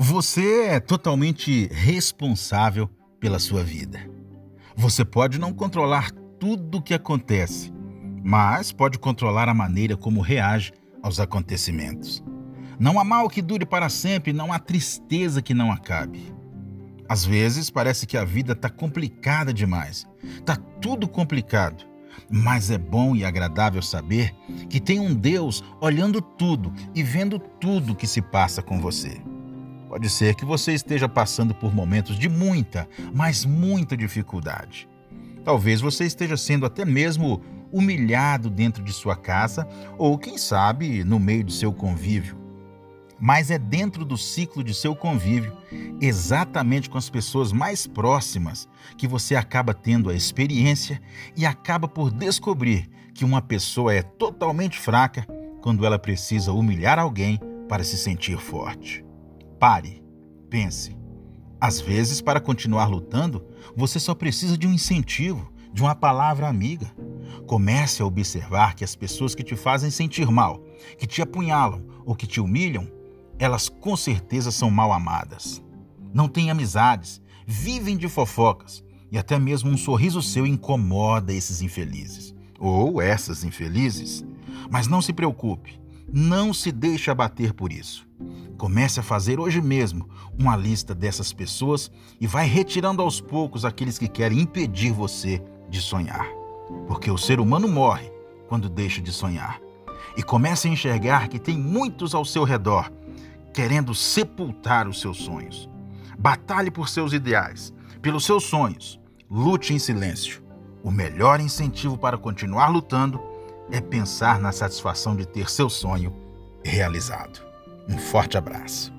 Você é totalmente responsável pela sua vida. Você pode não controlar tudo o que acontece, mas pode controlar a maneira como reage aos acontecimentos. Não há mal que dure para sempre, não há tristeza que não acabe. Às vezes parece que a vida está complicada demais, está tudo complicado. Mas é bom e agradável saber que tem um Deus olhando tudo e vendo tudo que se passa com você. Pode ser que você esteja passando por momentos de muita, mas muita dificuldade. Talvez você esteja sendo até mesmo humilhado dentro de sua casa ou, quem sabe, no meio do seu convívio. Mas é dentro do ciclo de seu convívio, exatamente com as pessoas mais próximas, que você acaba tendo a experiência e acaba por descobrir que uma pessoa é totalmente fraca quando ela precisa humilhar alguém para se sentir forte. Pare, pense. Às vezes, para continuar lutando, você só precisa de um incentivo, de uma palavra amiga. Comece a observar que as pessoas que te fazem sentir mal, que te apunhalam ou que te humilham, elas com certeza são mal amadas. Não têm amizades, vivem de fofocas e até mesmo um sorriso seu incomoda esses infelizes ou essas infelizes. Mas não se preocupe, não se deixe abater por isso. Comece a fazer hoje mesmo uma lista dessas pessoas e vai retirando aos poucos aqueles que querem impedir você de sonhar. Porque o ser humano morre quando deixa de sonhar. E comece a enxergar que tem muitos ao seu redor querendo sepultar os seus sonhos. Batalhe por seus ideais, pelos seus sonhos. Lute em silêncio. O melhor incentivo para continuar lutando é pensar na satisfação de ter seu sonho realizado. Um forte abraço.